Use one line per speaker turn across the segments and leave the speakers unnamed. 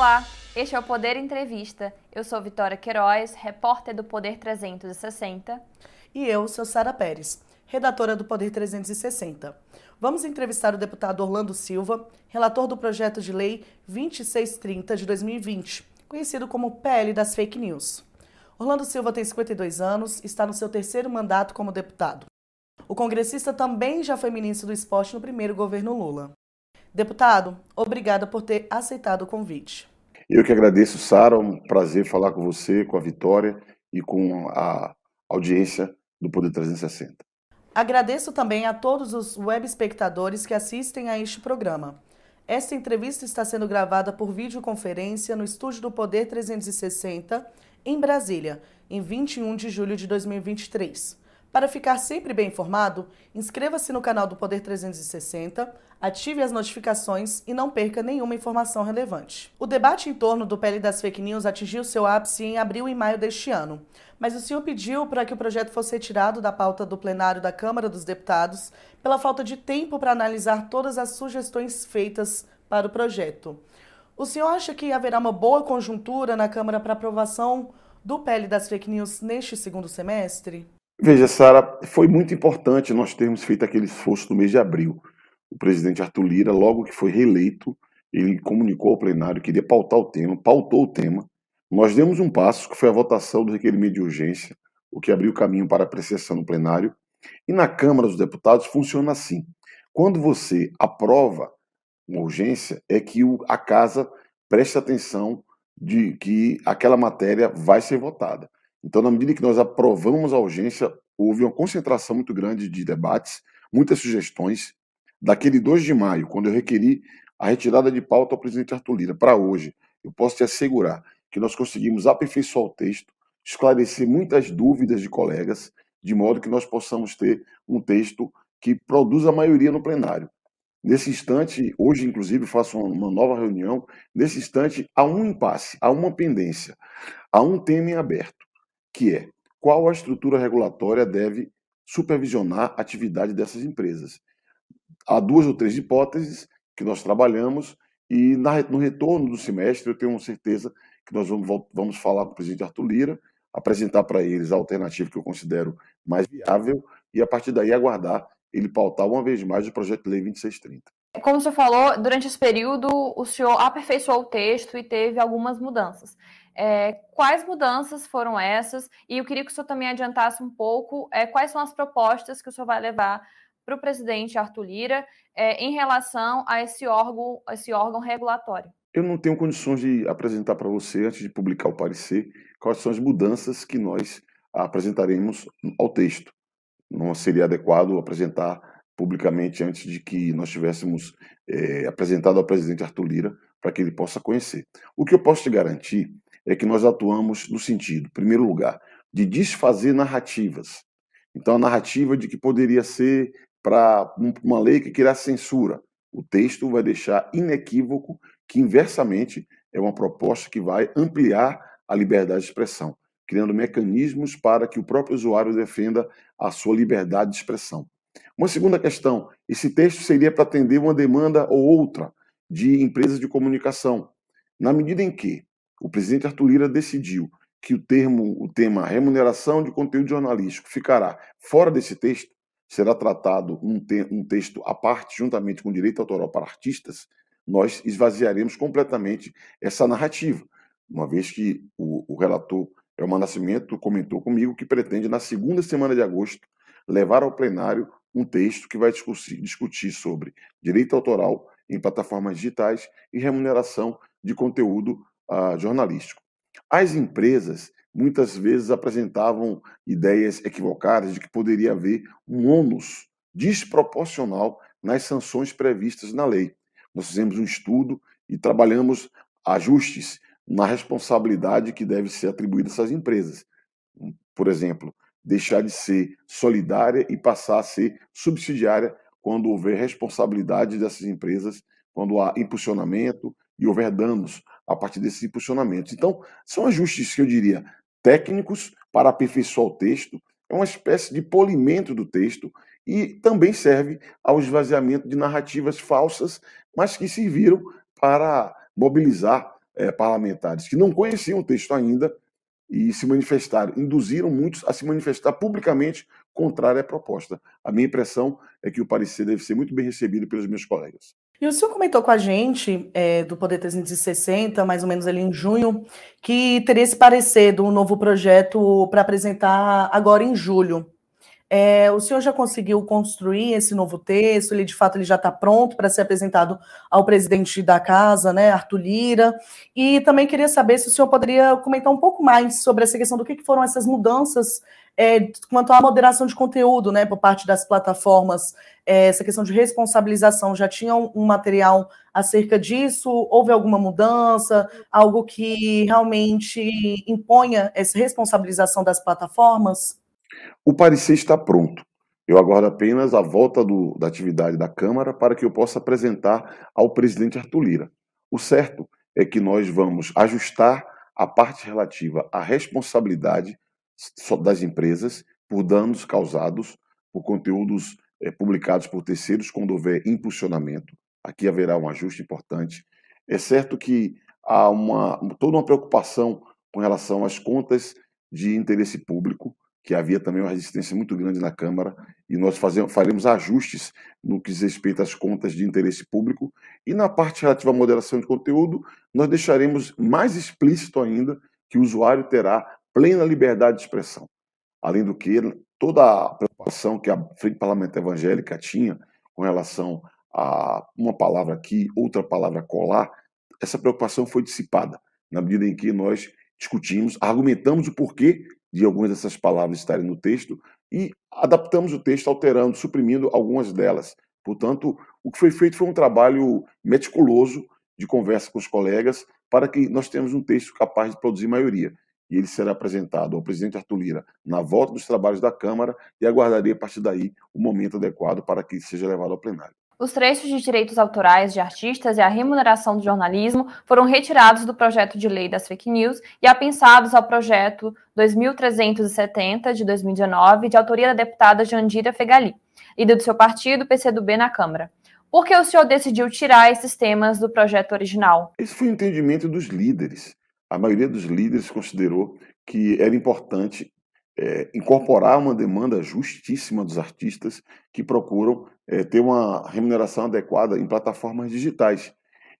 Olá, este é o Poder Entrevista. Eu sou Vitória Queiroz, repórter do Poder 360.
E eu sou Sara Pérez, redatora do Poder 360. Vamos entrevistar o deputado Orlando Silva, relator do projeto de lei 2630 de 2020, conhecido como PL das Fake News. Orlando Silva tem 52 anos, está no seu terceiro mandato como deputado. O congressista também já foi ministro do esporte no primeiro governo Lula. Deputado, obrigada por ter aceitado o convite.
Eu que agradeço, Sara. Um prazer falar com você, com a Vitória e com a audiência do Poder 360.
Agradeço também a todos os web espectadores que assistem a este programa. Esta entrevista está sendo gravada por videoconferência no estúdio do Poder 360 em Brasília, em 21 de julho de 2023. Para ficar sempre bem informado, inscreva-se no canal do Poder 360, ative as notificações e não perca nenhuma informação relevante. O debate em torno do PL das fake news atingiu seu ápice em abril e maio deste ano, mas o senhor pediu para que o projeto fosse retirado da pauta do plenário da Câmara dos Deputados pela falta de tempo para analisar todas as sugestões feitas para o projeto. O senhor acha que haverá uma boa conjuntura na Câmara para aprovação do PL das fake news neste segundo semestre?
Veja, Sara, foi muito importante nós termos feito aquele esforço no mês de abril. O presidente Arthur Lira, logo que foi reeleito, ele comunicou ao plenário que iria pautar o tema, pautou o tema. Nós demos um passo, que foi a votação do requerimento de urgência, o que abriu caminho para apreciação no plenário. E na Câmara dos Deputados funciona assim. Quando você aprova uma urgência é que a casa preste atenção de que aquela matéria vai ser votada. Então, na medida que nós aprovamos a urgência, houve uma concentração muito grande de debates, muitas sugestões. Daquele 2 de maio, quando eu requeri a retirada de pauta ao presidente Arthur Lira para hoje, eu posso te assegurar que nós conseguimos aperfeiçoar o texto, esclarecer muitas dúvidas de colegas, de modo que nós possamos ter um texto que produza a maioria no plenário. Nesse instante, hoje inclusive faço uma nova reunião, nesse instante há um impasse, há uma pendência, há um tema em aberto, que é qual a estrutura regulatória deve supervisionar a atividade dessas empresas. Há duas ou três hipóteses que nós trabalhamos e no retorno do semestre eu tenho certeza que nós vamos, vamos falar com o presidente Arthur Lira, apresentar para eles a alternativa que eu considero mais viável e a partir daí aguardar ele pautar uma vez mais o projeto de lei 2630.
Como o senhor falou, durante esse período o senhor aperfeiçoou o texto e teve algumas mudanças. É, quais mudanças foram essas? E eu queria que o senhor também adiantasse um pouco é, quais são as propostas que o senhor vai levar para o presidente Arthur Lira é, em relação a esse órgão, esse órgão regulatório.
Eu não tenho condições de apresentar para você, antes de publicar o parecer, quais são as mudanças que nós apresentaremos ao texto não seria adequado apresentar publicamente antes de que nós tivéssemos é, apresentado ao presidente Arthur Lira para que ele possa conhecer. O que eu posso te garantir é que nós atuamos no sentido, em primeiro lugar, de desfazer narrativas. Então, a narrativa de que poderia ser para uma lei que queira censura. O texto vai deixar inequívoco que, inversamente, é uma proposta que vai ampliar a liberdade de expressão criando mecanismos para que o próprio usuário defenda a sua liberdade de expressão. Uma segunda questão: esse texto seria para atender uma demanda ou outra de empresas de comunicação. Na medida em que o presidente Arthur Lira decidiu que o termo, o tema remuneração de conteúdo jornalístico ficará fora desse texto, será tratado um, te um texto à parte, juntamente com direito autoral para artistas, nós esvaziaremos completamente essa narrativa, uma vez que o, o relator Elma Nascimento comentou comigo que pretende, na segunda semana de agosto, levar ao plenário um texto que vai discutir, discutir sobre direito autoral em plataformas digitais e remuneração de conteúdo uh, jornalístico. As empresas muitas vezes apresentavam ideias equivocadas de que poderia haver um ônus desproporcional nas sanções previstas na lei. Nós fizemos um estudo e trabalhamos ajustes na responsabilidade que deve ser atribuída a essas empresas. Por exemplo, deixar de ser solidária e passar a ser subsidiária quando houver responsabilidade dessas empresas, quando há impulsionamento e houver danos a partir desses impulsionamentos. Então, são ajustes que eu diria técnicos para aperfeiçoar o texto, é uma espécie de polimento do texto e também serve ao esvaziamento de narrativas falsas, mas que serviram para mobilizar é, parlamentares que não conheciam o texto ainda e se manifestaram, induziram muitos a se manifestar publicamente contrária à proposta. A minha impressão é que o parecer deve ser muito bem recebido pelos meus colegas.
E o senhor comentou com a gente, é, do Poder 360, mais ou menos ali em junho, que teria esse parecer do novo projeto para apresentar agora em julho. É, o senhor já conseguiu construir esse novo texto? Ele de fato ele já está pronto para ser apresentado ao presidente da casa, né, Arthur Lira. E também queria saber se o senhor poderia comentar um pouco mais sobre essa questão do que, que foram essas mudanças é, quanto à moderação de conteúdo, né, por parte das plataformas. É, essa questão de responsabilização já tinha um material acerca disso? Houve alguma mudança? Algo que realmente imponha essa responsabilização das plataformas?
O parecer está pronto. Eu aguardo apenas a volta do, da atividade da Câmara para que eu possa apresentar ao presidente Arthur Lira. O certo é que nós vamos ajustar a parte relativa à responsabilidade das empresas por danos causados por conteúdos é, publicados por terceiros quando houver impulsionamento. Aqui haverá um ajuste importante. É certo que há uma, toda uma preocupação com relação às contas de interesse público que havia também uma resistência muito grande na Câmara, e nós fazemos, faremos ajustes no que diz respeito às contas de interesse público, e na parte relativa à moderação de conteúdo, nós deixaremos mais explícito ainda que o usuário terá plena liberdade de expressão. Além do que, toda a preocupação que a Frente Parlamentar Evangélica tinha com relação a uma palavra aqui, outra palavra colar, essa preocupação foi dissipada, na medida em que nós discutimos, argumentamos o porquê de algumas dessas palavras estarem no texto e adaptamos o texto, alterando, suprimindo algumas delas. Portanto, o que foi feito foi um trabalho meticuloso de conversa com os colegas para que nós tenhamos um texto capaz de produzir maioria. E ele será apresentado ao presidente Arthur Lira na volta dos trabalhos da Câmara e aguardarei a partir daí o momento adequado para que seja levado ao plenário.
Os trechos de direitos autorais de artistas e a remuneração do jornalismo foram retirados do projeto de lei das fake news e apensados ao projeto 2370 de 2019, de autoria da deputada Jandira Fegali, líder do seu partido, PCdoB, na Câmara. Por que o senhor decidiu tirar esses temas do projeto original?
Esse foi o entendimento dos líderes. A maioria dos líderes considerou que era importante é, incorporar uma demanda justíssima dos artistas que procuram é, ter uma remuneração adequada em plataformas digitais.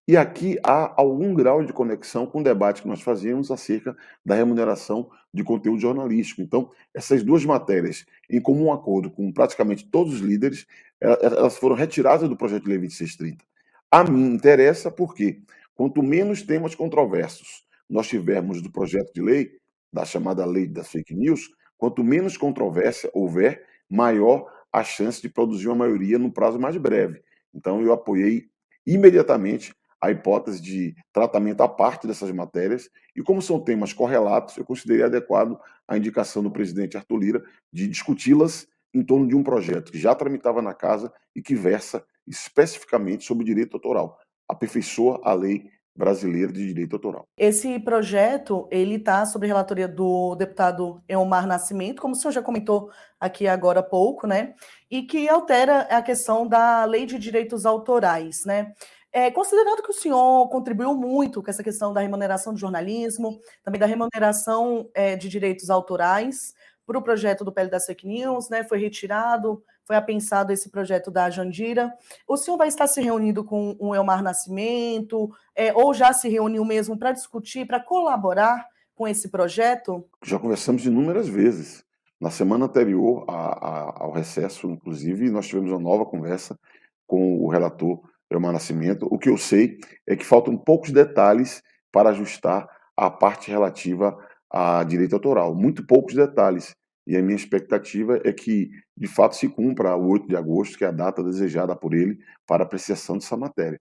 E aqui há algum grau de conexão com o debate que nós fazíamos acerca da remuneração de conteúdo jornalístico. Então, essas duas matérias, em comum acordo com praticamente todos os líderes, elas foram retiradas do projeto de lei 2630. A mim interessa porque, quanto menos temas controversos nós tivermos do projeto de lei, da chamada lei das fake news, Quanto menos controvérsia houver, maior a chance de produzir uma maioria no prazo mais breve. Então, eu apoiei imediatamente a hipótese de tratamento à parte dessas matérias, e como são temas correlatos, eu considerei adequado a indicação do presidente Arthur Lira de discuti-las em torno de um projeto que já tramitava na casa e que versa especificamente sobre direito autoral, aperfeiçoa a lei brasileiro de direito autoral.
Esse projeto, ele está sob relatoria do deputado Elmar Nascimento, como o senhor já comentou aqui agora há pouco, né? E que altera a questão da lei de direitos autorais, né? É, considerando que o senhor contribuiu muito com essa questão da remuneração do jornalismo, também da remuneração é, de direitos autorais para o projeto do PL das Fake News, né? Foi retirado foi apensado esse projeto da Jandira. O senhor vai estar se reunindo com o Elmar Nascimento, é, ou já se reuniu mesmo para discutir, para colaborar com esse projeto?
Já conversamos inúmeras vezes. Na semana anterior a, a, ao recesso, inclusive, nós tivemos uma nova conversa com o relator Elmar Nascimento. O que eu sei é que faltam poucos detalhes para ajustar a parte relativa a direito autoral. Muito poucos detalhes. E a minha expectativa é que, de fato, se cumpra o 8 de agosto, que é a data desejada por ele para apreciação dessa matéria.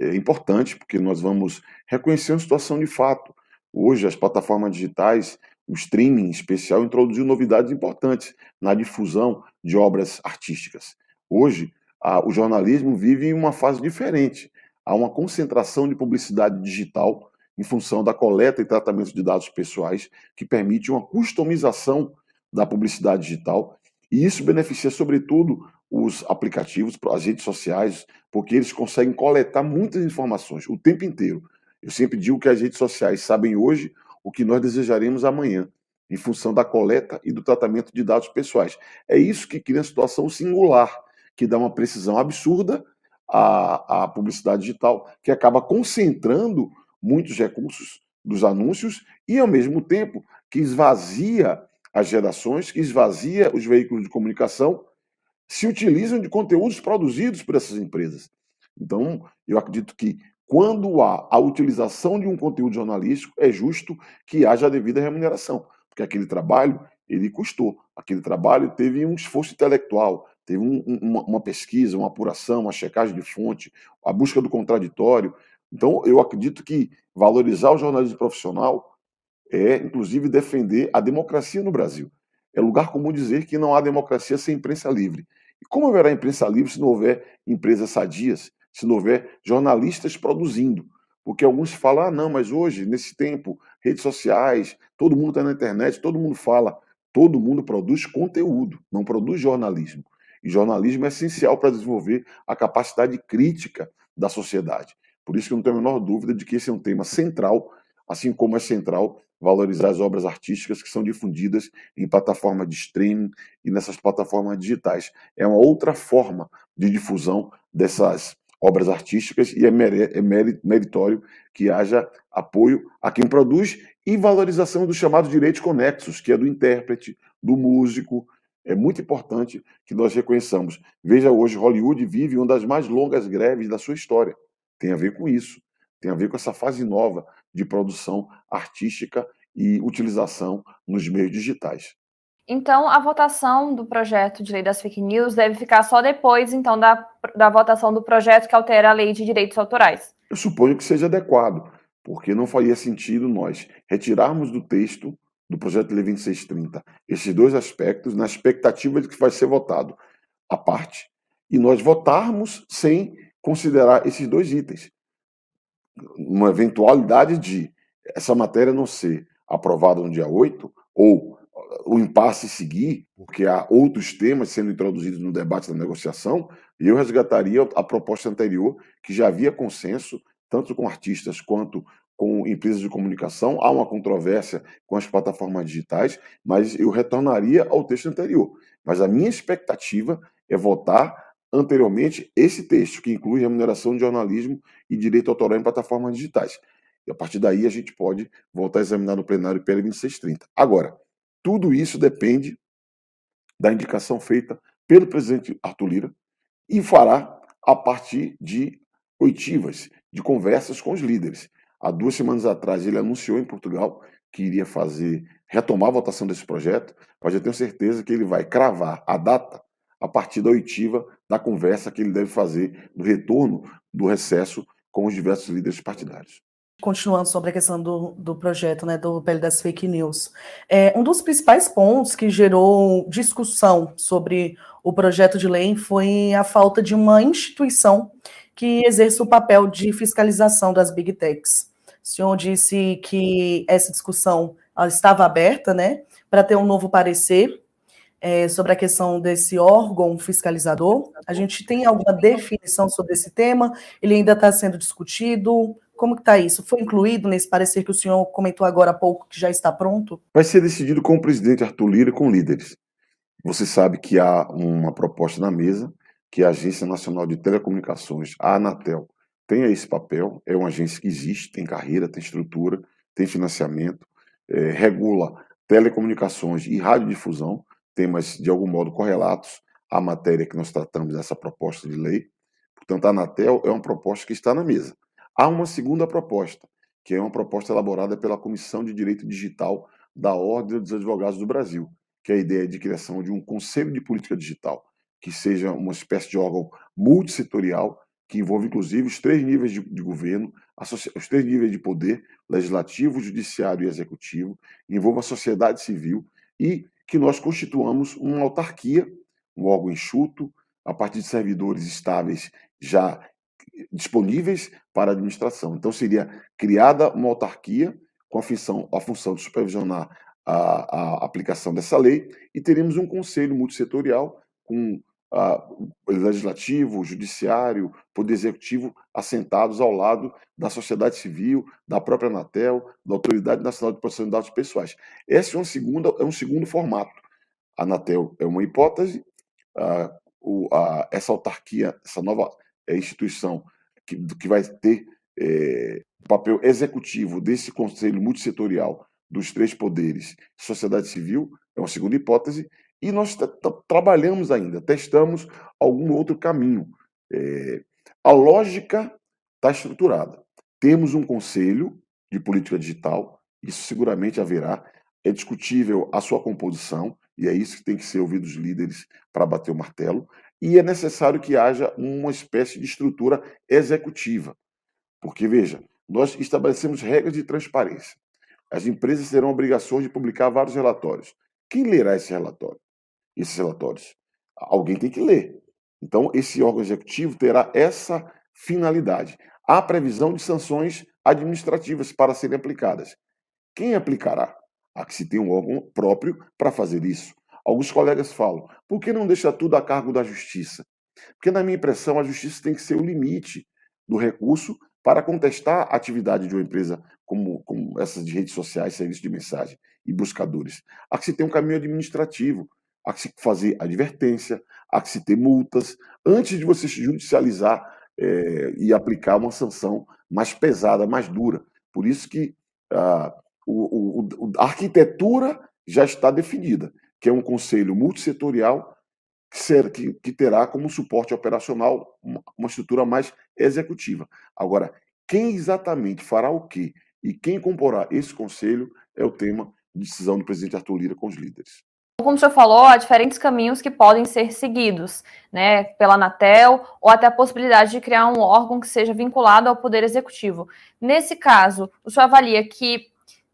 É importante porque nós vamos reconhecer uma situação de fato. Hoje, as plataformas digitais, o streaming em especial, introduziu novidades importantes na difusão de obras artísticas. Hoje, a, o jornalismo vive em uma fase diferente. Há uma concentração de publicidade digital em função da coleta e tratamento de dados pessoais que permite uma customização da publicidade digital. E isso beneficia, sobretudo, os aplicativos, as redes sociais, porque eles conseguem coletar muitas informações o tempo inteiro. Eu sempre digo que as redes sociais sabem hoje o que nós desejaremos amanhã, em função da coleta e do tratamento de dados pessoais. É isso que cria uma situação singular, que dá uma precisão absurda à, à publicidade digital, que acaba concentrando muitos recursos dos anúncios e, ao mesmo tempo, que esvazia as gerações, que esvazia os veículos de comunicação, se utilizam de conteúdos produzidos por essas empresas. Então, eu acredito que quando há a utilização de um conteúdo jornalístico, é justo que haja a devida remuneração, porque aquele trabalho ele custou, aquele trabalho teve um esforço intelectual, teve um, uma, uma pesquisa, uma apuração, uma checagem de fonte, a busca do contraditório. Então, eu acredito que valorizar o jornalismo profissional é, inclusive, defender a democracia no Brasil. É lugar comum dizer que não há democracia sem imprensa livre. E como haverá imprensa livre se não houver empresas sadias, se não houver jornalistas produzindo? Porque alguns falam, ah, não, mas hoje, nesse tempo, redes sociais, todo mundo está na internet, todo mundo fala. Todo mundo produz conteúdo, não produz jornalismo. E jornalismo é essencial para desenvolver a capacidade crítica da sociedade. Por isso que eu não tenho a menor dúvida de que esse é um tema central, assim como é central valorizar as obras artísticas que são difundidas em plataformas de streaming e nessas plataformas digitais. É uma outra forma de difusão dessas obras artísticas e é, é meritório que haja apoio a quem produz e valorização dos chamados direitos conexos, que é do intérprete, do músico. É muito importante que nós reconheçamos. Veja hoje, Hollywood vive uma das mais longas greves da sua história. Tem a ver com isso. Tem a ver com essa fase nova de produção artística e utilização nos meios digitais.
Então, a votação do projeto de lei das fake news deve ficar só depois, então, da, da votação do projeto que altera a lei de direitos autorais.
Eu suponho que seja adequado, porque não faria sentido nós retirarmos do texto do projeto de lei 2630 esses dois aspectos na expectativa de que vai ser votado a parte e nós votarmos sem considerar esses dois itens. Uma eventualidade de essa matéria não ser aprovada no dia 8 ou o impasse seguir, porque há outros temas sendo introduzidos no debate da negociação, eu resgataria a proposta anterior, que já havia consenso, tanto com artistas quanto com empresas de comunicação. Há uma controvérsia com as plataformas digitais, mas eu retornaria ao texto anterior. Mas a minha expectativa é votar anteriormente esse texto, que inclui remuneração de jornalismo e direito autoral em plataformas digitais. E a partir daí a gente pode voltar a examinar no plenário PL 2630. Agora, tudo isso depende da indicação feita pelo presidente Arthur Lira e fará a partir de oitivas, de conversas com os líderes. Há duas semanas atrás ele anunciou em Portugal que iria fazer, retomar a votação desse projeto, mas eu tenho certeza que ele vai cravar a data a partir da oitiva da conversa que ele deve fazer no retorno do recesso com os diversos líderes partidários.
Continuando sobre a questão do, do projeto, né, do PL das fake news. É, um dos principais pontos que gerou discussão sobre o projeto de lei foi a falta de uma instituição que exerça o papel de fiscalização das big techs. O senhor disse que essa discussão estava aberta, né, para ter um novo parecer é, sobre a questão desse órgão fiscalizador. A gente tem alguma definição sobre esse tema? Ele ainda está sendo discutido? Como que está isso? Foi incluído nesse parecer que o senhor comentou agora há pouco, que já está pronto?
Vai ser decidido com o presidente Arthur Lira e com líderes. Você sabe que há uma proposta na mesa, que a Agência Nacional de Telecomunicações, a Anatel, tenha esse papel. É uma agência que existe, tem carreira, tem estrutura, tem financiamento, é, regula telecomunicações e radiodifusão, temas de algum modo correlatos à matéria que nós tratamos dessa proposta de lei. Portanto, a Anatel é uma proposta que está na mesa. Há uma segunda proposta, que é uma proposta elaborada pela Comissão de Direito Digital da Ordem dos Advogados do Brasil, que é a ideia de criação de um Conselho de Política Digital, que seja uma espécie de órgão multissetorial, que envolve inclusive os três níveis de, de governo, os três níveis de poder, legislativo, judiciário e executivo, envolva a sociedade civil e que nós constituamos uma autarquia, um órgão enxuto, a partir de servidores estáveis já disponíveis para a administração. Então, seria criada uma autarquia com a função, a função de supervisionar a, a aplicação dessa lei e teríamos um conselho multissetorial com o legislativo, judiciário, poder executivo assentados ao lado da sociedade civil, da própria Anatel, da Autoridade Nacional de Proteção de Dados Pessoais. Esse é um segundo, é um segundo formato. A Anatel é uma hipótese, o, a, essa autarquia, essa nova é, instituição que, que vai ter é, papel executivo desse conselho multissetorial dos três poderes, sociedade civil, é uma segunda hipótese, e nós trabalhamos ainda, testamos algum outro caminho. É, a lógica está estruturada. Temos um conselho de política digital, isso seguramente haverá. É discutível a sua composição, e é isso que tem que ser ouvido os líderes para bater o martelo. E é necessário que haja uma espécie de estrutura executiva. Porque, veja, nós estabelecemos regras de transparência. As empresas terão obrigações de publicar vários relatórios. Quem lerá esse relatório? Esses relatórios? Alguém tem que ler. Então, esse órgão executivo terá essa finalidade. Há previsão de sanções administrativas para serem aplicadas. Quem aplicará? Há que se ter um órgão próprio para fazer isso. Alguns colegas falam, por que não deixa tudo a cargo da justiça? Porque, na minha impressão, a justiça tem que ser o limite do recurso para contestar a atividade de uma empresa como, como essas de redes sociais, serviços de mensagem e buscadores. Há que se ter um caminho administrativo há que se fazer advertência, há que se ter multas, antes de você judicializar é, e aplicar uma sanção mais pesada, mais dura. Por isso que ah, o, o, a arquitetura já está definida, que é um conselho multissetorial que, ser, que, que terá como suporte operacional uma, uma estrutura mais executiva. Agora, quem exatamente fará o quê e quem comporá esse conselho é o tema de decisão do presidente Arthur Lira com os líderes.
Como o senhor falou, há diferentes caminhos que podem ser seguidos, né, pela Anatel, ou até a possibilidade de criar um órgão que seja vinculado ao Poder Executivo. Nesse caso, o senhor avalia que,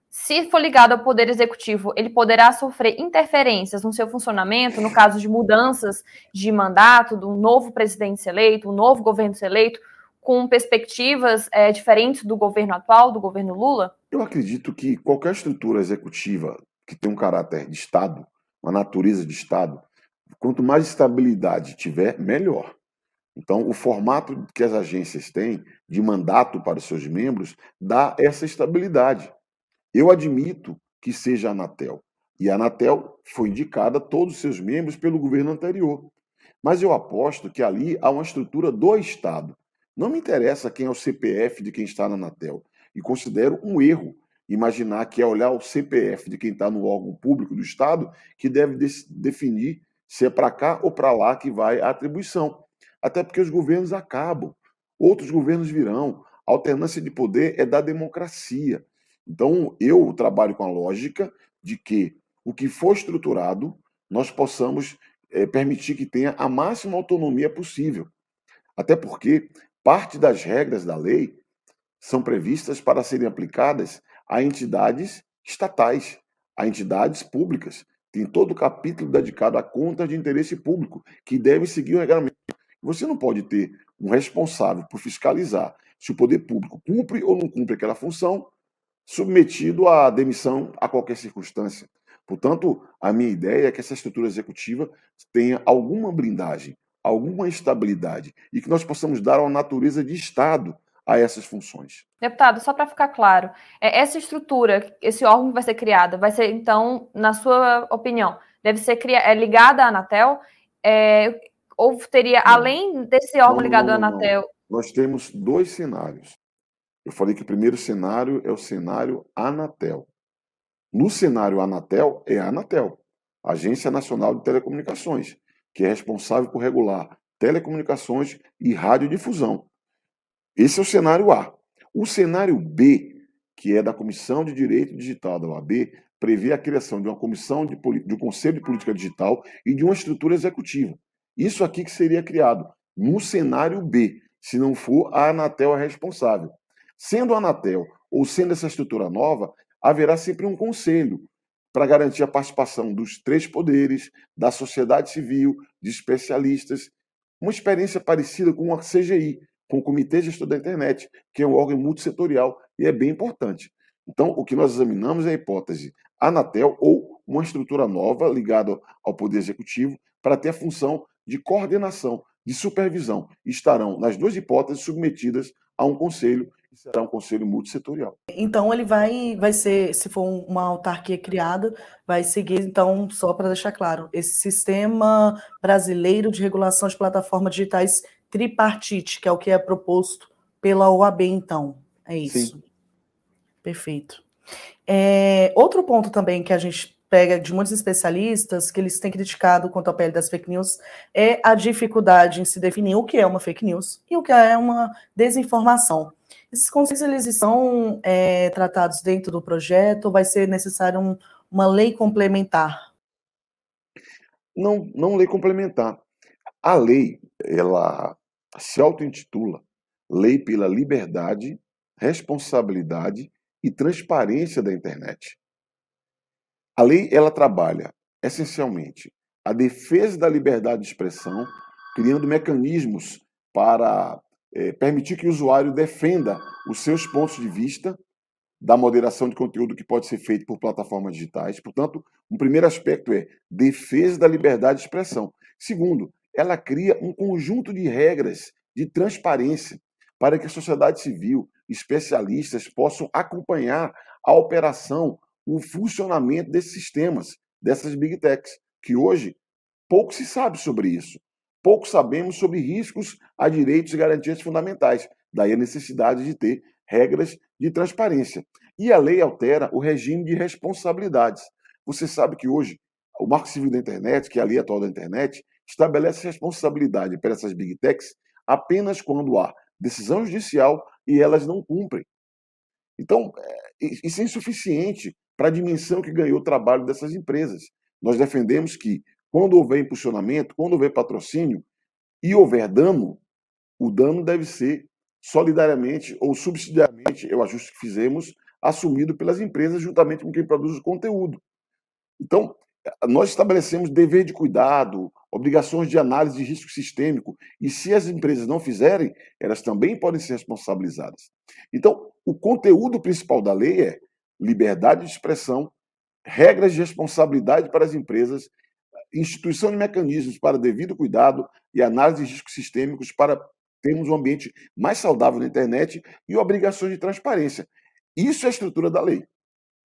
se for ligado ao Poder Executivo, ele poderá sofrer interferências no seu funcionamento, no caso de mudanças de mandato, do novo presidente eleito, um novo governo eleito, com perspectivas é, diferentes do governo atual, do governo Lula?
Eu acredito que qualquer estrutura executiva que tem um caráter de Estado, uma natureza de Estado, quanto mais estabilidade tiver, melhor. Então, o formato que as agências têm de mandato para os seus membros dá essa estabilidade. Eu admito que seja a Anatel. E a Anatel foi indicada a todos os seus membros pelo governo anterior. Mas eu aposto que ali há uma estrutura do Estado. Não me interessa quem é o CPF de quem está na Anatel. E considero um erro imaginar que é olhar o CPF de quem está no órgão público do Estado que deve de definir se é para cá ou para lá que vai a atribuição. Até porque os governos acabam, outros governos virão. A alternância de poder é da democracia. Então, eu trabalho com a lógica de que o que for estruturado, nós possamos é, permitir que tenha a máxima autonomia possível. Até porque parte das regras da lei são previstas para serem aplicadas a entidades estatais, a entidades públicas. Tem todo o capítulo dedicado a contas de interesse público, que devem seguir o regulamento. Você não pode ter um responsável por fiscalizar se o poder público cumpre ou não cumpre aquela função, submetido à demissão a qualquer circunstância. Portanto, a minha ideia é que essa estrutura executiva tenha alguma blindagem, alguma estabilidade e que nós possamos dar uma natureza de Estado a essas funções.
Deputado, só para ficar claro, é, essa estrutura, esse órgão que vai ser criado, vai ser, então, na sua opinião, deve ser é, ligada à Anatel? É, ou teria, não. além desse órgão não, ligado não, à Anatel?
Nós temos dois cenários. Eu falei que o primeiro cenário é o cenário Anatel. No cenário Anatel, é a Anatel, Agência Nacional de Telecomunicações, que é responsável por regular telecomunicações e radiodifusão. Esse é o cenário A. O cenário B, que é da Comissão de Direito Digital da OAB, prevê a criação de uma comissão de, de um conselho de política digital e de uma estrutura executiva. Isso aqui que seria criado no cenário B, se não for a Anatel a responsável. Sendo a Anatel ou sendo essa estrutura nova, haverá sempre um conselho para garantir a participação dos três poderes, da sociedade civil, de especialistas, uma experiência parecida com a CGI, com o Comitê Gestor da Internet, que é um órgão multissetorial e é bem importante. Então, o que nós examinamos é a hipótese Anatel ou uma estrutura nova ligada ao Poder Executivo para ter a função de coordenação, de supervisão, estarão, nas duas hipóteses, submetidas a um conselho, que será um conselho multissetorial.
Então, ele vai, vai ser, se for uma autarquia criada, vai seguir, então, só para deixar claro, esse sistema brasileiro de regulação de plataformas digitais tripartite, que é o que é proposto pela OAB, então. É isso. Sim. Perfeito. É, outro ponto também que a gente pega de muitos especialistas, que eles têm criticado quanto à pele das fake news, é a dificuldade em se definir o que é uma fake news e o que é uma desinformação. Esses conceitos eles estão é, tratados dentro do projeto ou vai ser necessário um, uma lei complementar?
Não, não lei complementar. A lei, ela se auto-intitula Lei pela Liberdade, Responsabilidade e Transparência da Internet. A lei ela trabalha essencialmente a defesa da liberdade de expressão, criando mecanismos para é, permitir que o usuário defenda os seus pontos de vista da moderação de conteúdo que pode ser feito por plataformas digitais. Portanto, um primeiro aspecto é defesa da liberdade de expressão. Segundo, ela cria um conjunto de regras de transparência para que a sociedade civil, especialistas possam acompanhar a operação, o funcionamento desses sistemas, dessas big techs, que hoje pouco se sabe sobre isso. Pouco sabemos sobre riscos a direitos e garantias fundamentais. Daí a necessidade de ter regras de transparência. E a lei altera o regime de responsabilidades. Você sabe que hoje o Marco Civil da Internet, que é a lei atual da internet, estabelece responsabilidade para essas big techs apenas quando há decisão judicial e elas não cumprem. Então, é, isso é insuficiente para a dimensão que ganhou o trabalho dessas empresas. Nós defendemos que, quando houver impulsionamento, quando houver patrocínio e houver dano, o dano deve ser solidariamente ou subsidiariamente, eu ajuste que fizemos, assumido pelas empresas juntamente com quem produz o conteúdo. Então, nós estabelecemos dever de cuidado, obrigações de análise de risco sistêmico, e se as empresas não fizerem, elas também podem ser responsabilizadas. Então, o conteúdo principal da lei é liberdade de expressão, regras de responsabilidade para as empresas, instituição de mecanismos para devido cuidado e análise de riscos sistêmicos para termos um ambiente mais saudável na internet e obrigações de transparência. Isso é a estrutura da lei.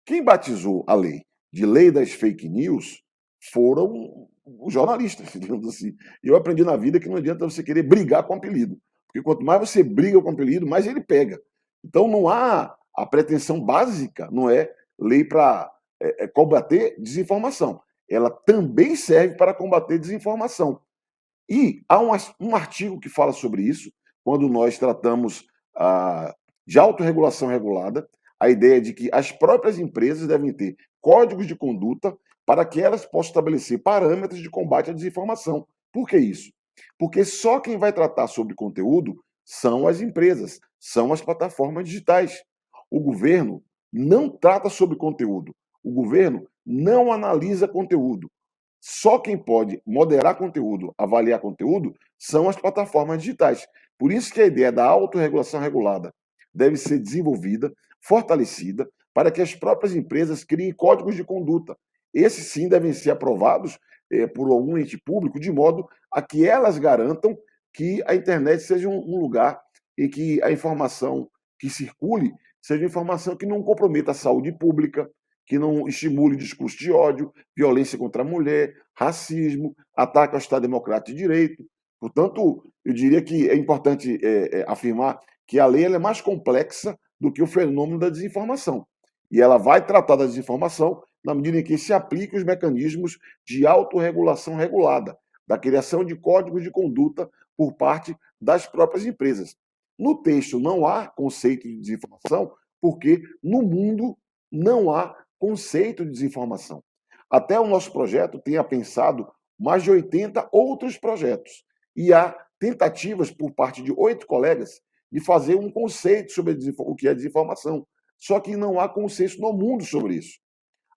Quem batizou a lei de lei das fake news foram os jornalistas, digamos assim. Eu aprendi na vida que não adianta você querer brigar com o apelido, porque quanto mais você briga com o apelido, mais ele pega. Então não há a pretensão básica, não é lei para é, é, combater desinformação. Ela também serve para combater desinformação. E há um, um artigo que fala sobre isso, quando nós tratamos ah, de autorregulação regulada, a ideia de que as próprias empresas devem ter códigos de conduta para que elas possam estabelecer parâmetros de combate à desinformação. Por que isso? Porque só quem vai tratar sobre conteúdo são as empresas, são as plataformas digitais. O governo não trata sobre conteúdo. O governo não analisa conteúdo. Só quem pode moderar conteúdo, avaliar conteúdo, são as plataformas digitais. Por isso que a ideia da autorregulação regulada deve ser desenvolvida, fortalecida, para que as próprias empresas criem códigos de conduta. Esses sim devem ser aprovados eh, por algum ente público, de modo a que elas garantam que a internet seja um, um lugar em que a informação que circule seja informação que não comprometa a saúde pública, que não estimule discurso de ódio, violência contra a mulher, racismo, ataque ao Estado Democrático de Direito. Portanto, eu diria que é importante é, é, afirmar que a lei é mais complexa do que o fenômeno da desinformação. E ela vai tratar da desinformação na medida em que se apliquem os mecanismos de autorregulação regulada, da criação de códigos de conduta por parte das próprias empresas. No texto não há conceito de desinformação, porque no mundo não há conceito de desinformação. Até o nosso projeto tenha pensado mais de 80 outros projetos. E há tentativas por parte de oito colegas de fazer um conceito sobre o que é desinformação. Só que não há consenso no mundo sobre isso.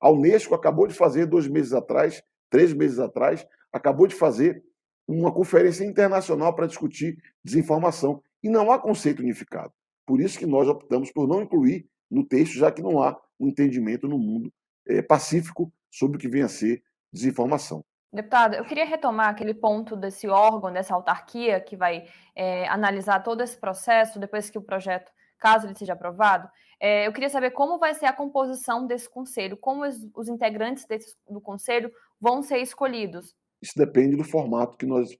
A Unesco acabou de fazer, dois meses atrás, três meses atrás, acabou de fazer uma conferência internacional para discutir desinformação. E não há conceito unificado. Por isso que nós optamos por não incluir no texto, já que não há um entendimento no mundo é, pacífico sobre o que vem a ser desinformação.
Deputado, eu queria retomar aquele ponto desse órgão, dessa autarquia que vai é, analisar todo esse processo depois que o projeto, caso ele seja aprovado. É, eu queria saber como vai ser a composição desse conselho, como os, os integrantes desse, do conselho vão ser escolhidos.
Isso depende do formato que nós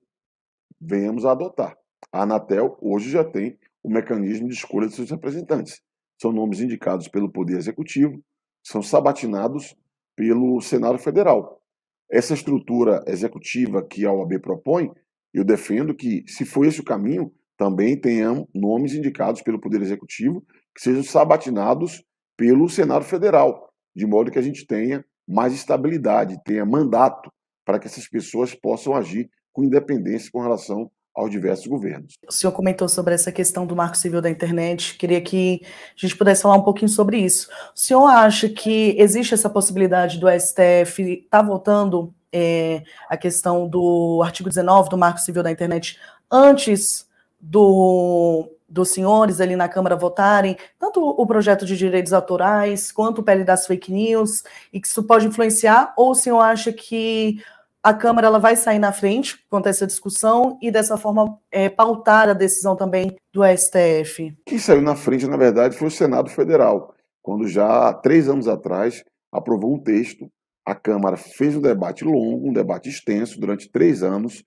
venhamos a adotar. A Anatel hoje já tem o mecanismo de escolha de seus representantes. São nomes indicados pelo Poder Executivo, são sabatinados pelo Senado Federal. Essa estrutura executiva que a OAB propõe, eu defendo que, se for esse o caminho, também tenham nomes indicados pelo Poder Executivo que sejam sabatinados pelo Senado Federal, de modo que a gente tenha mais estabilidade, tenha mandato para que essas pessoas possam agir com independência com relação aos diversos governos.
O senhor comentou sobre essa questão do marco civil da internet, queria que a gente pudesse falar um pouquinho sobre isso. O senhor acha que existe essa possibilidade do STF estar tá votando é, a questão do artigo 19 do marco civil da internet antes do, dos senhores ali na Câmara votarem, tanto o projeto de direitos autorais quanto o PL das fake news, e que isso pode influenciar, ou o senhor acha que a Câmara ela vai sair na frente quanto a essa discussão e dessa forma é, pautar a decisão também do STF?
Quem saiu na frente, na verdade, foi o Senado Federal, quando já há três anos atrás aprovou um texto. A Câmara fez um debate longo, um debate extenso, durante três anos,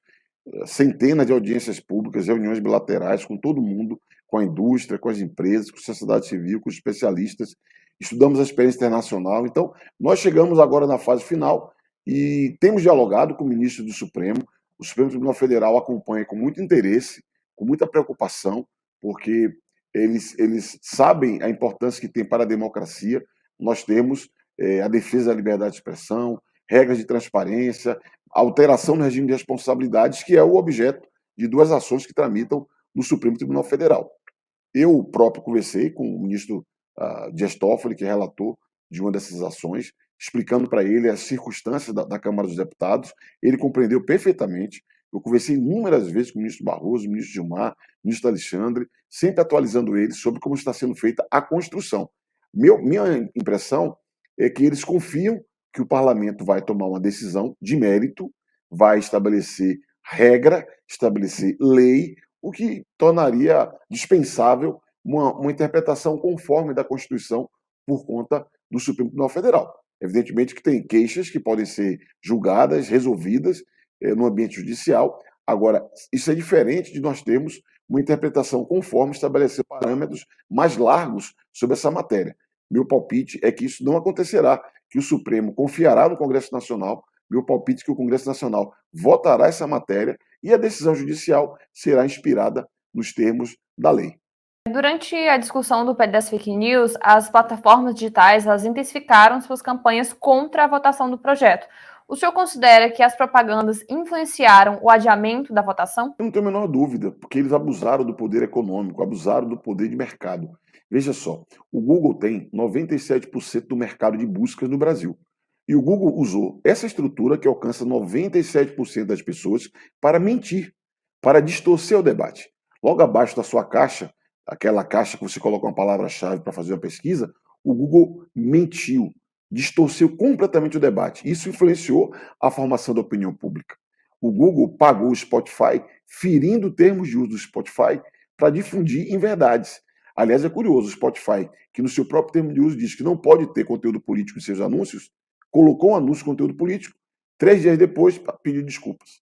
centenas de audiências públicas, reuniões bilaterais com todo mundo, com a indústria, com as empresas, com a sociedade civil, com os especialistas. Estudamos a experiência internacional. Então, nós chegamos agora na fase final e temos dialogado com o ministro do Supremo. O Supremo Tribunal Federal acompanha com muito interesse, com muita preocupação, porque eles, eles sabem a importância que tem para a democracia. Nós temos é, a defesa da liberdade de expressão, regras de transparência, alteração no regime de responsabilidades, que é o objeto de duas ações que tramitam no Supremo Tribunal Federal. Eu próprio conversei com o ministro uh, Dias Toffoli, que é relator de uma dessas ações, explicando para ele as circunstâncias da, da, Câmara dos Deputados. Ele compreendeu perfeitamente. Eu conversei inúmeras vezes com o ministro Barroso, o ministro Gilmar, o ministro Alexandre, sempre atualizando eles sobre como está sendo feita a construção. Meu, minha impressão é que eles confiam que o parlamento vai tomar uma decisão de mérito, vai estabelecer regra, estabelecer lei, o que tornaria dispensável uma, uma interpretação conforme da Constituição por conta do Supremo Tribunal Federal. Evidentemente que tem queixas que podem ser julgadas, resolvidas eh, no ambiente judicial. Agora, isso é diferente de nós termos uma interpretação conforme estabelecer parâmetros mais largos sobre essa matéria. Meu palpite é que isso não acontecerá, que o Supremo confiará no Congresso Nacional. Meu palpite é que o Congresso Nacional votará essa matéria e a decisão judicial será inspirada nos termos da lei.
Durante a discussão do PL das fake news, as plataformas digitais elas intensificaram suas campanhas contra a votação do projeto. O senhor considera que as propagandas influenciaram o adiamento da votação?
Eu não tenho a menor dúvida, porque eles abusaram do poder econômico, abusaram do poder de mercado. Veja só, o Google tem 97% do mercado de buscas no Brasil. E o Google usou essa estrutura que alcança 97% das pessoas para mentir, para distorcer o debate. Logo abaixo da sua caixa aquela caixa que você coloca uma palavra-chave para fazer uma pesquisa, o Google mentiu, distorceu completamente o debate. Isso influenciou a formação da opinião pública. O Google pagou o Spotify, ferindo termos de uso do Spotify, para difundir inverdades. Aliás, é curioso, o Spotify, que no seu próprio termo de uso diz que não pode ter conteúdo político em seus anúncios, colocou um anúncio de conteúdo político, três dias depois pediu desculpas.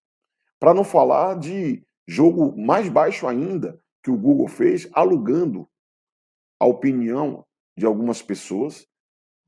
Para não falar de jogo mais baixo ainda, que o Google fez alugando a opinião de algumas pessoas,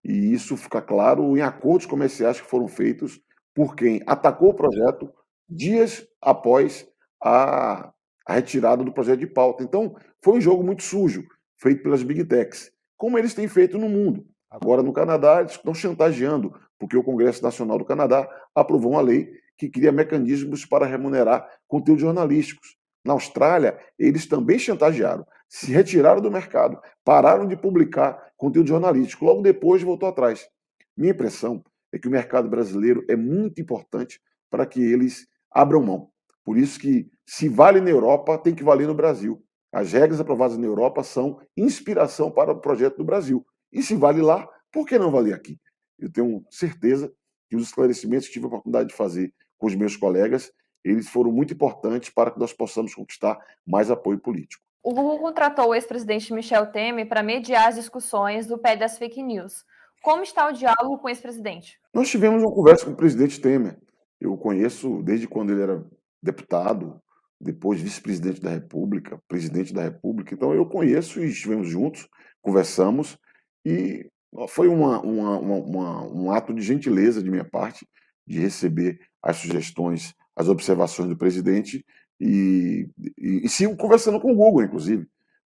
e isso fica claro em acordos comerciais que foram feitos por quem atacou o projeto dias após a, a retirada do projeto de pauta. Então, foi um jogo muito sujo, feito pelas Big Techs, como eles têm feito no mundo. Agora, no Canadá, eles estão chantageando, porque o Congresso Nacional do Canadá aprovou uma lei que cria mecanismos para remunerar conteúdos jornalísticos. Na Austrália, eles também chantagearam, se retiraram do mercado, pararam de publicar conteúdo jornalístico, logo depois voltou atrás. Minha impressão é que o mercado brasileiro é muito importante para que eles abram mão. Por isso que se vale na Europa, tem que valer no Brasil. As regras aprovadas na Europa são inspiração para o projeto do Brasil. E se vale lá, por que não valer aqui? Eu tenho certeza que os esclarecimentos que tive a oportunidade de fazer com os meus colegas, eles foram muito importantes para que nós possamos conquistar mais apoio político.
O Google contratou o ex-presidente Michel Temer para mediar as discussões do pé das fake news. Como está o diálogo com o ex-presidente?
Nós tivemos uma conversa com o presidente Temer. Eu o conheço desde quando ele era deputado, depois vice-presidente da República, presidente da República. Então eu conheço e estivemos juntos, conversamos e foi uma, uma, uma, um ato de gentileza de minha parte de receber as sugestões, as observações do presidente e, e, e sigo conversando com o Google, inclusive.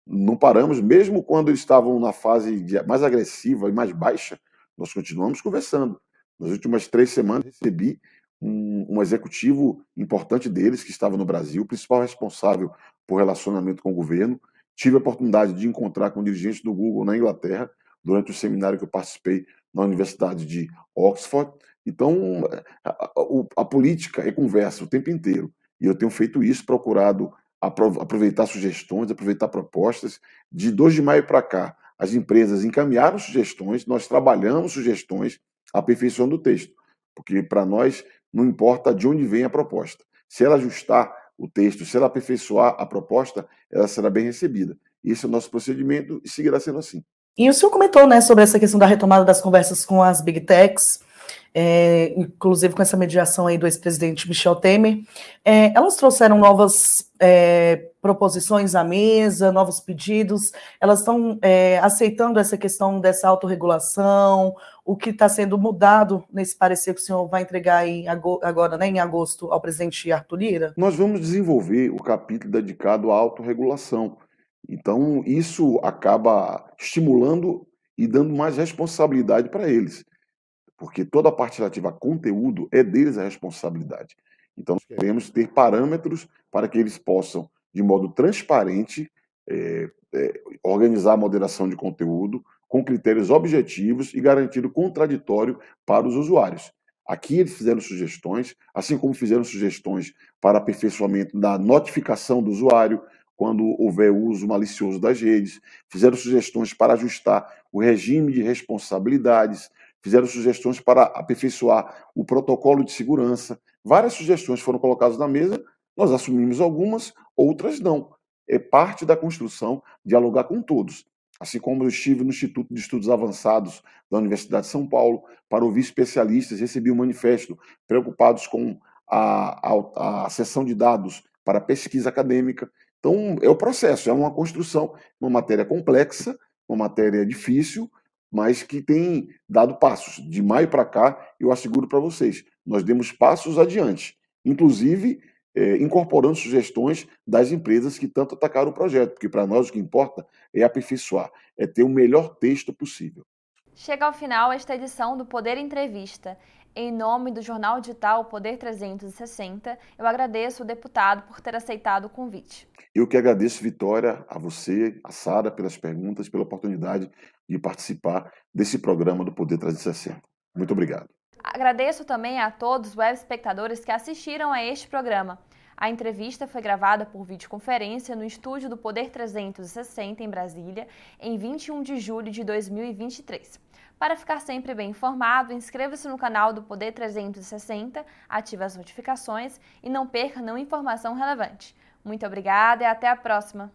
Não paramos, mesmo quando eles estavam na fase mais agressiva e mais baixa, nós continuamos conversando. Nas últimas três semanas recebi um, um, executivo importante deles que estava no Brasil, principal responsável por relacionamento com o governo. Tive a oportunidade de encontrar com dirigentes do Google na Inglaterra durante o seminário que eu participei na Universidade de Oxford. Então, a, a, a política é conversa o tempo inteiro. E eu tenho feito isso, procurado aproveitar sugestões, aproveitar propostas. De 2 de maio para cá, as empresas encaminharam sugestões, nós trabalhamos sugestões, aperfeiçoando o texto. Porque para nós não importa de onde vem a proposta. Se ela ajustar o texto, se ela aperfeiçoar a proposta, ela será bem recebida. Esse é o nosso procedimento e seguirá sendo assim.
E o senhor comentou né, sobre essa questão da retomada das conversas com as big techs, é, inclusive com essa mediação aí do ex-presidente Michel Temer. É, elas trouxeram novas é, proposições à mesa, novos pedidos, elas estão é, aceitando essa questão dessa autorregulação, o que está sendo mudado nesse parecer que o senhor vai entregar em, agora, né, em agosto, ao presidente Arthur Lira?
Nós vamos desenvolver o capítulo dedicado à autorregulação então, isso acaba estimulando e dando mais responsabilidade para eles, porque toda a parte relativa a conteúdo é deles a responsabilidade. Então, nós queremos ter parâmetros para que eles possam, de modo transparente, é, é, organizar a moderação de conteúdo com critérios objetivos e garantir o contraditório para os usuários. Aqui eles fizeram sugestões, assim como fizeram sugestões para aperfeiçoamento da notificação do usuário, quando houver uso malicioso das redes, fizeram sugestões para ajustar o regime de responsabilidades, fizeram sugestões para aperfeiçoar o protocolo de segurança. Várias sugestões foram colocadas na mesa, nós assumimos algumas, outras não. É parte da construção dialogar com todos. Assim como eu estive no Instituto de Estudos Avançados da Universidade de São Paulo para ouvir especialistas, recebi um manifesto preocupados com a, a, a sessão de dados para pesquisa acadêmica. Então, é o processo, é uma construção, uma matéria complexa, uma matéria difícil, mas que tem dado passos. De maio para cá, eu asseguro para vocês, nós demos passos adiante, inclusive é, incorporando sugestões das empresas que tanto atacaram o projeto, porque para nós o que importa é aperfeiçoar, é ter o melhor texto possível.
Chega ao final esta edição do Poder Entrevista. Em nome do jornal digital Poder 360, eu agradeço o deputado por ter aceitado o convite.
Eu que agradeço, Vitória, a você, a Sara, pelas perguntas, pela oportunidade de participar desse programa do Poder 360. Muito obrigado.
Agradeço também a todos os web espectadores que assistiram a este programa. A entrevista foi gravada por videoconferência no estúdio do Poder 360 em Brasília, em 21 de julho de 2023. Para ficar sempre bem informado, inscreva-se no canal do Poder 360, ative as notificações e não perca nenhuma informação relevante. Muito obrigada e até a próxima!